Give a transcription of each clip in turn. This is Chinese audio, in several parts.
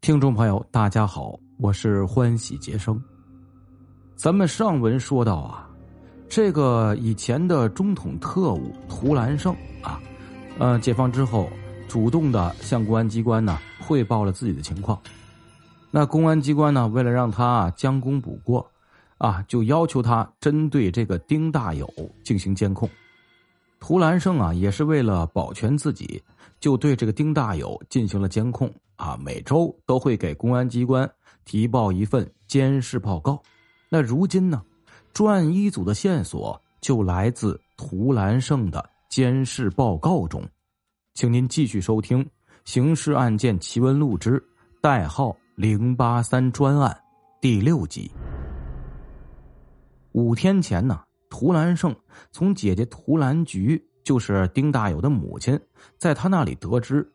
听众朋友，大家好，我是欢喜杰生。咱们上文说到啊，这个以前的中统特务图兰胜啊，呃，解放之后主动的向公安机关呢汇报了自己的情况。那公安机关呢，为了让他将功补过，啊，就要求他针对这个丁大友进行监控。图兰胜啊，也是为了保全自己，就对这个丁大友进行了监控。啊，每周都会给公安机关提报一份监视报告。那如今呢，专案一组的线索就来自图兰胜的监视报告中。请您继续收听《刑事案件奇闻录之代号零八三专案》第六集。五天前呢，图兰胜从姐姐图兰菊，就是丁大友的母亲，在他那里得知。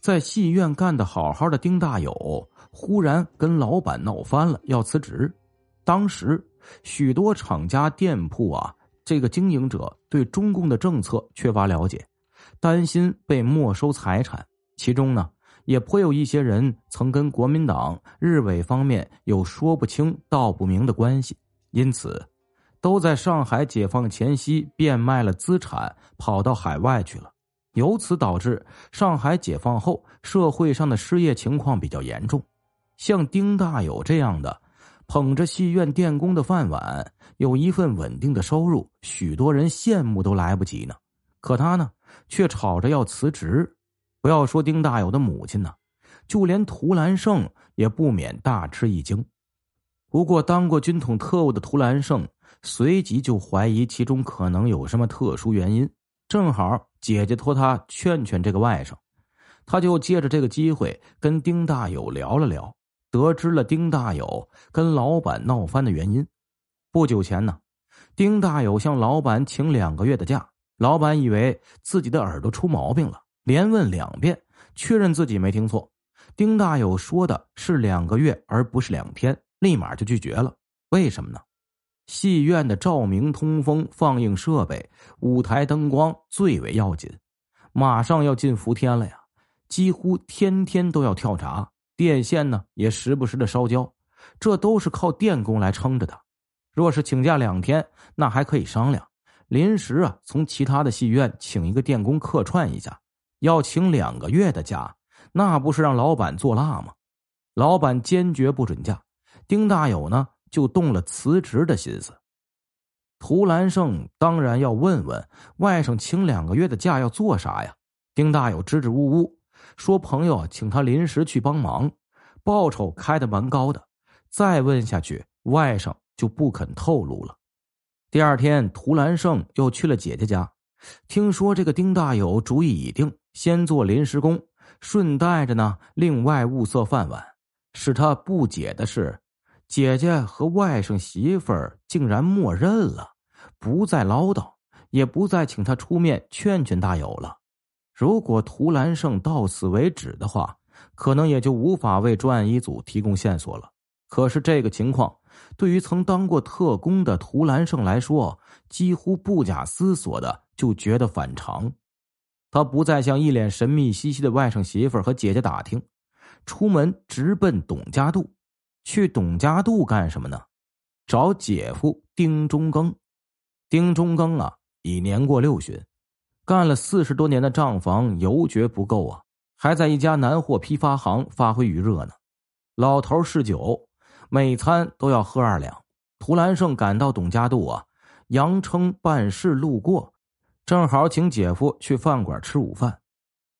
在戏院干的好好的丁大友，忽然跟老板闹翻了，要辞职。当时许多厂家店铺啊，这个经营者对中共的政策缺乏了解，担心被没收财产。其中呢，也颇有一些人曾跟国民党、日伪方面有说不清道不明的关系，因此都在上海解放前夕变卖了资产，跑到海外去了。由此导致上海解放后社会上的失业情况比较严重，像丁大友这样的，捧着戏院电工的饭碗，有一份稳定的收入，许多人羡慕都来不及呢。可他呢，却吵着要辞职。不要说丁大友的母亲呢，就连图兰胜也不免大吃一惊。不过，当过军统特务的图兰胜随即就怀疑其中可能有什么特殊原因。正好姐姐托他劝劝这个外甥，他就借着这个机会跟丁大友聊了聊，得知了丁大友跟老板闹翻的原因。不久前呢，丁大友向老板请两个月的假，老板以为自己的耳朵出毛病了，连问两遍，确认自己没听错。丁大友说的是两个月，而不是两天，立马就拒绝了。为什么呢？戏院的照明、通风、放映设备、舞台灯光最为要紧，马上要进伏天了呀，几乎天天都要跳闸，电线呢也时不时的烧焦，这都是靠电工来撑着的。若是请假两天，那还可以商量，临时啊从其他的戏院请一个电工客串一下。要请两个月的假，那不是让老板做辣吗？老板坚决不准假。丁大友呢？就动了辞职的心思。涂兰胜当然要问问外甥请两个月的假要做啥呀？丁大友支支吾吾说：“朋友请他临时去帮忙，报酬开的蛮高的。”再问下去，外甥就不肯透露了。第二天，涂兰胜又去了姐姐家，听说这个丁大友主意已定，先做临时工，顺带着呢另外物色饭碗。使他不解的是。姐姐和外甥媳妇儿竟然默认了，不再唠叨，也不再请他出面劝劝大友了。如果涂兰胜到此为止的话，可能也就无法为专案一组提供线索了。可是这个情况，对于曾当过特工的涂兰胜来说，几乎不假思索的就觉得反常。他不再向一脸神秘兮兮的外甥媳妇儿和姐姐打听，出门直奔董家渡。去董家渡干什么呢？找姐夫丁中庚。丁中庚啊，已年过六旬，干了四十多年的账房，犹觉不够啊，还在一家南货批发行发挥余热呢。老头嗜酒，每餐都要喝二两。涂兰胜赶到董家渡啊，杨称办事路过，正好请姐夫去饭馆吃午饭。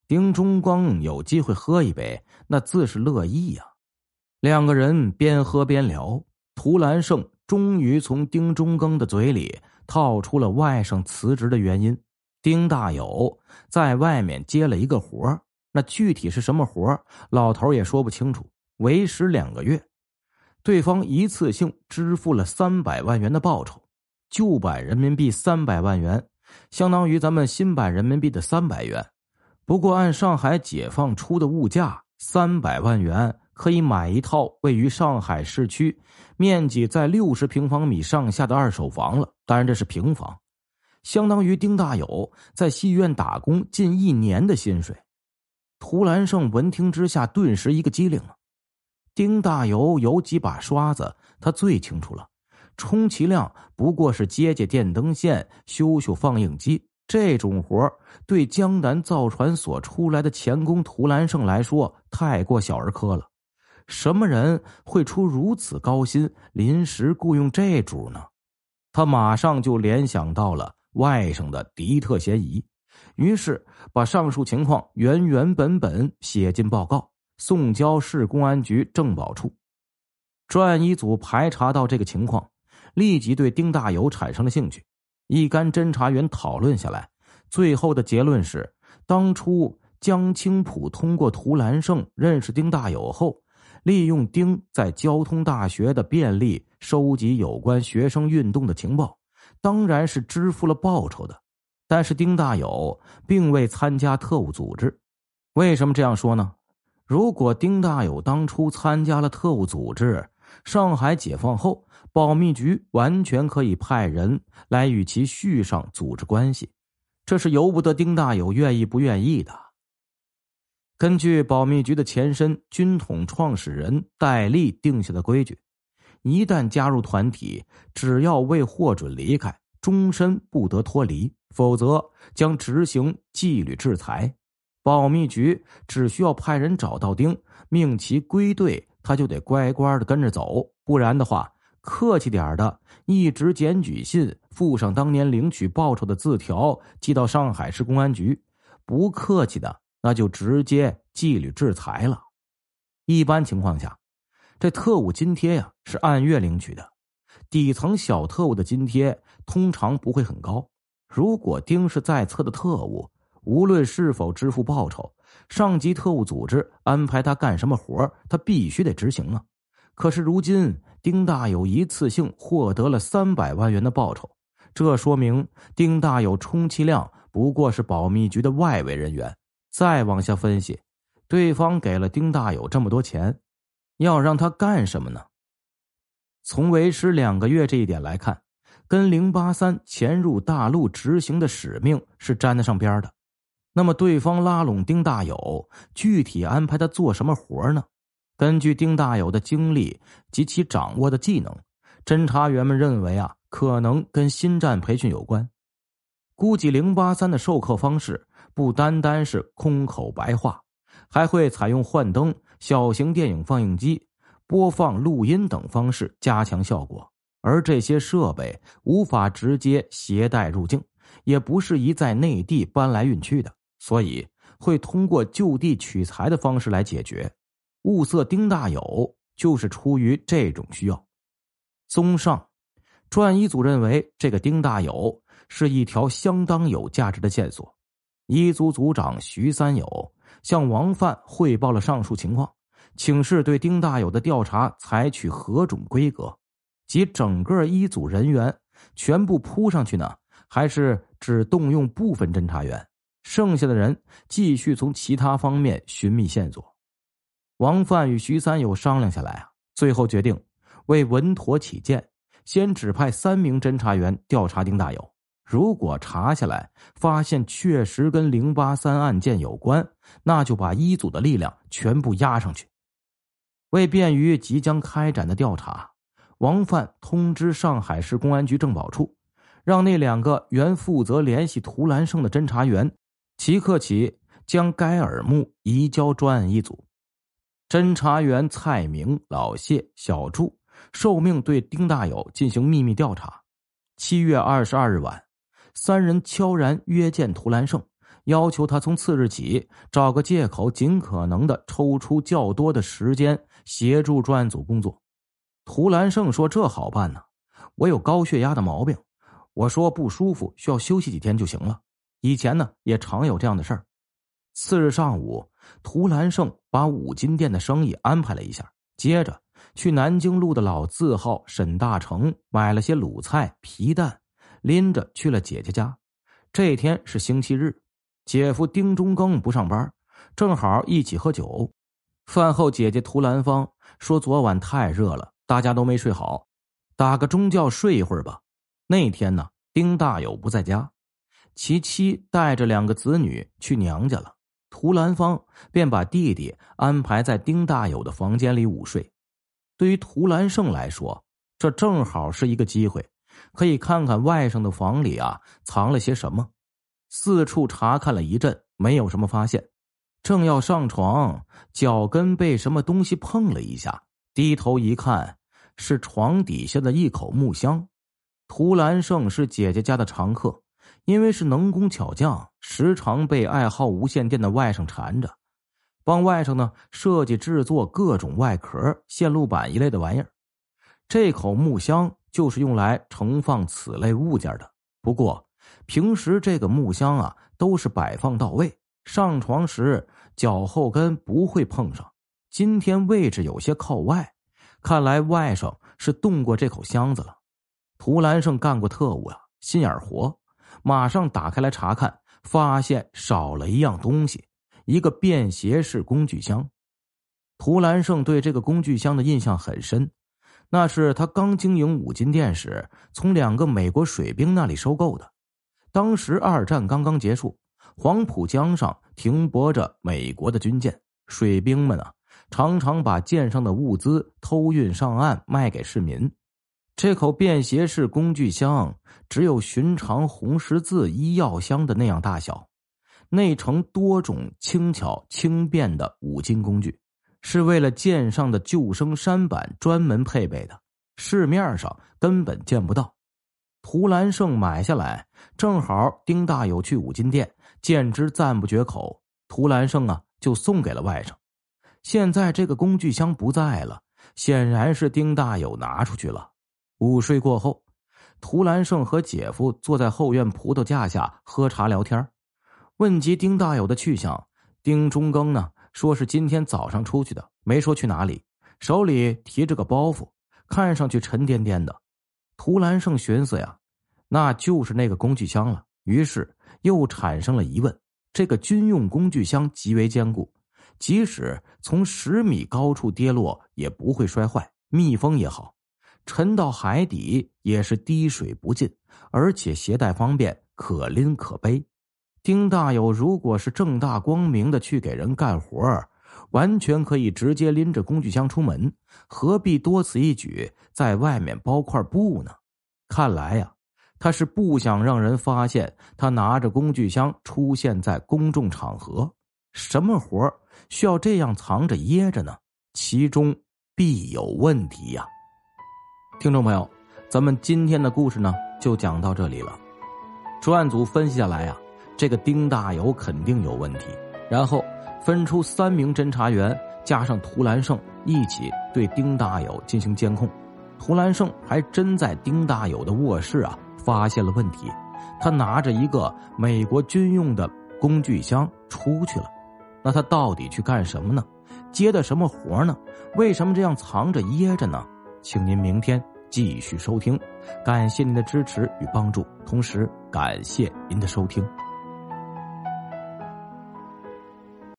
丁中庚有机会喝一杯，那自是乐意呀。两个人边喝边聊，涂兰胜终于从丁中庚的嘴里套出了外甥辞职的原因。丁大友在外面接了一个活那具体是什么活老头也说不清楚。为时两个月，对方一次性支付了三百万元的报酬，旧版人民币三百万元，相当于咱们新版人民币的三百元。不过按上海解放初的物价，三百万元。可以买一套位于上海市区、面积在六十平方米上下的二手房了。当然，这是平房，相当于丁大友在戏院打工近一年的薪水。涂兰胜闻听之下，顿时一个机灵了。丁大友有几把刷子，他最清楚了。充其量不过是接接电灯线、修修放映机，这种活对江南造船所出来的钳工涂兰胜来说太过小儿科了。什么人会出如此高薪临时雇佣这主呢？他马上就联想到了外甥的敌特嫌疑，于是把上述情况原原本本写进报告，送交市公安局政保处。专案一组排查到这个情况。立即对丁大友产生了兴趣，一干侦查员讨论下来，最后的结论是：当初江青浦通过涂兰胜认识丁大友后，利用丁在交通大学的便利收集有关学生运动的情报，当然是支付了报酬的。但是丁大友并未参加特务组织，为什么这样说呢？如果丁大友当初参加了特务组织，上海解放后。保密局完全可以派人来与其续上组织关系，这是由不得丁大友愿意不愿意的。根据保密局的前身军统创始人戴笠定下的规矩，一旦加入团体，只要未获准离开，终身不得脱离，否则将执行纪律制裁。保密局只需要派人找到丁，命其归队，他就得乖乖的跟着走，不然的话。客气点的，一纸检举信，附上当年领取报酬的字条，寄到上海市公安局；不客气的，那就直接纪律制裁了。一般情况下，这特务津贴呀是按月领取的，底层小特务的津贴通常不会很高。如果丁是在册的特务，无论是否支付报酬，上级特务组织安排他干什么活他必须得执行啊。可是如今。丁大友一次性获得了三百万元的报酬，这说明丁大友充其量不过是保密局的外围人员。再往下分析，对方给了丁大友这么多钱，要让他干什么呢？从为师两个月这一点来看，跟零八三潜入大陆执行的使命是沾得上边的。那么，对方拉拢丁大友，具体安排他做什么活呢？根据丁大友的经历及其掌握的技能，侦查员们认为啊，可能跟新战培训有关。估计零八三的授课方式不单单是空口白话，还会采用幻灯、小型电影放映机、播放录音等方式加强效果。而这些设备无法直接携带入境，也不适宜在内地搬来运去的，所以会通过就地取材的方式来解决。物色丁大友就是出于这种需要。综上，专案一组认为这个丁大友是一条相当有价值的线索。一组组长徐三友向王范汇报了上述情况，请示对丁大友的调查采取何种规格，及整个一组人员全部扑上去呢，还是只动用部分侦查员，剩下的人继续从其他方面寻觅线索。王范与徐三友商量下来啊，最后决定为稳妥起见，先指派三名侦查员调查丁大友。如果查下来发现确实跟零八三案件有关，那就把一组的力量全部压上去。为便于即将开展的调查，王范通知上海市公安局政保处，让那两个原负责联系涂兰胜的侦查员，即刻起将该耳目移交专案一组。侦查员蔡明、老谢、小祝受命对丁大友进行秘密调查。七月二十二日晚，三人悄然约见涂兰胜，要求他从次日起找个借口，尽可能的抽出较多的时间协助专案组工作。涂兰胜说：“这好办呢，我有高血压的毛病，我说不舒服，需要休息几天就行了。以前呢，也常有这样的事儿。”次日上午。涂兰胜把五金店的生意安排了一下，接着去南京路的老字号沈大成买了些卤菜、皮蛋，拎着去了姐姐家。这天是星期日，姐夫丁中庚不上班，正好一起喝酒。饭后，姐姐涂兰芳说：“昨晚太热了，大家都没睡好，打个中觉睡一会儿吧。”那天呢，丁大友不在家，其妻带着两个子女去娘家了。涂兰芳便把弟弟安排在丁大友的房间里午睡。对于涂兰胜来说，这正好是一个机会，可以看看外甥的房里啊藏了些什么。四处查看了一阵，没有什么发现，正要上床，脚跟被什么东西碰了一下，低头一看，是床底下的一口木箱。涂兰胜是姐姐家的常客，因为是能工巧匠，时常被爱好无线电的外甥缠着。帮外甥呢设计制作各种外壳、线路板一类的玩意儿，这口木箱就是用来盛放此类物件的。不过平时这个木箱啊都是摆放到位，上床时脚后跟不会碰上。今天位置有些靠外，看来外甥是动过这口箱子了。涂兰胜干过特务啊，心眼活，马上打开来查看，发现少了一样东西。一个便携式工具箱，涂兰胜对这个工具箱的印象很深，那是他刚经营五金店时从两个美国水兵那里收购的。当时二战刚刚结束，黄浦江上停泊着美国的军舰，水兵们啊常常把舰上的物资偷运上岸卖给市民。这口便携式工具箱只有寻常红十字医药箱的那样大小。内盛多种轻巧轻便的五金工具，是为了舰上的救生舢板专门配备的，市面上根本见不到。涂兰胜买下来，正好丁大友去五金店，见之赞不绝口。涂兰胜啊，就送给了外甥。现在这个工具箱不在了，显然是丁大友拿出去了。午睡过后，涂兰胜和姐夫坐在后院葡萄架下喝茶聊天问及丁大友的去向，丁中庚呢说是今天早上出去的，没说去哪里，手里提着个包袱，看上去沉甸甸的。涂兰胜寻思呀，那就是那个工具箱了，于是又产生了疑问：这个军用工具箱极为坚固，即使从十米高处跌落也不会摔坏，密封也好，沉到海底也是滴水不进，而且携带方便，可拎可背。丁大友如果是正大光明的去给人干活完全可以直接拎着工具箱出门，何必多此一举，在外面包块布呢？看来呀，他是不想让人发现他拿着工具箱出现在公众场合。什么活需要这样藏着掖着呢？其中必有问题呀！听众朋友，咱们今天的故事呢，就讲到这里了。专案组分析下来呀。这个丁大友肯定有问题，然后分出三名侦查员，加上涂兰胜一起对丁大友进行监控。涂兰胜还真在丁大友的卧室啊发现了问题，他拿着一个美国军用的工具箱出去了。那他到底去干什么呢？接的什么活呢？为什么这样藏着掖着呢？请您明天继续收听。感谢您的支持与帮助，同时感谢您的收听。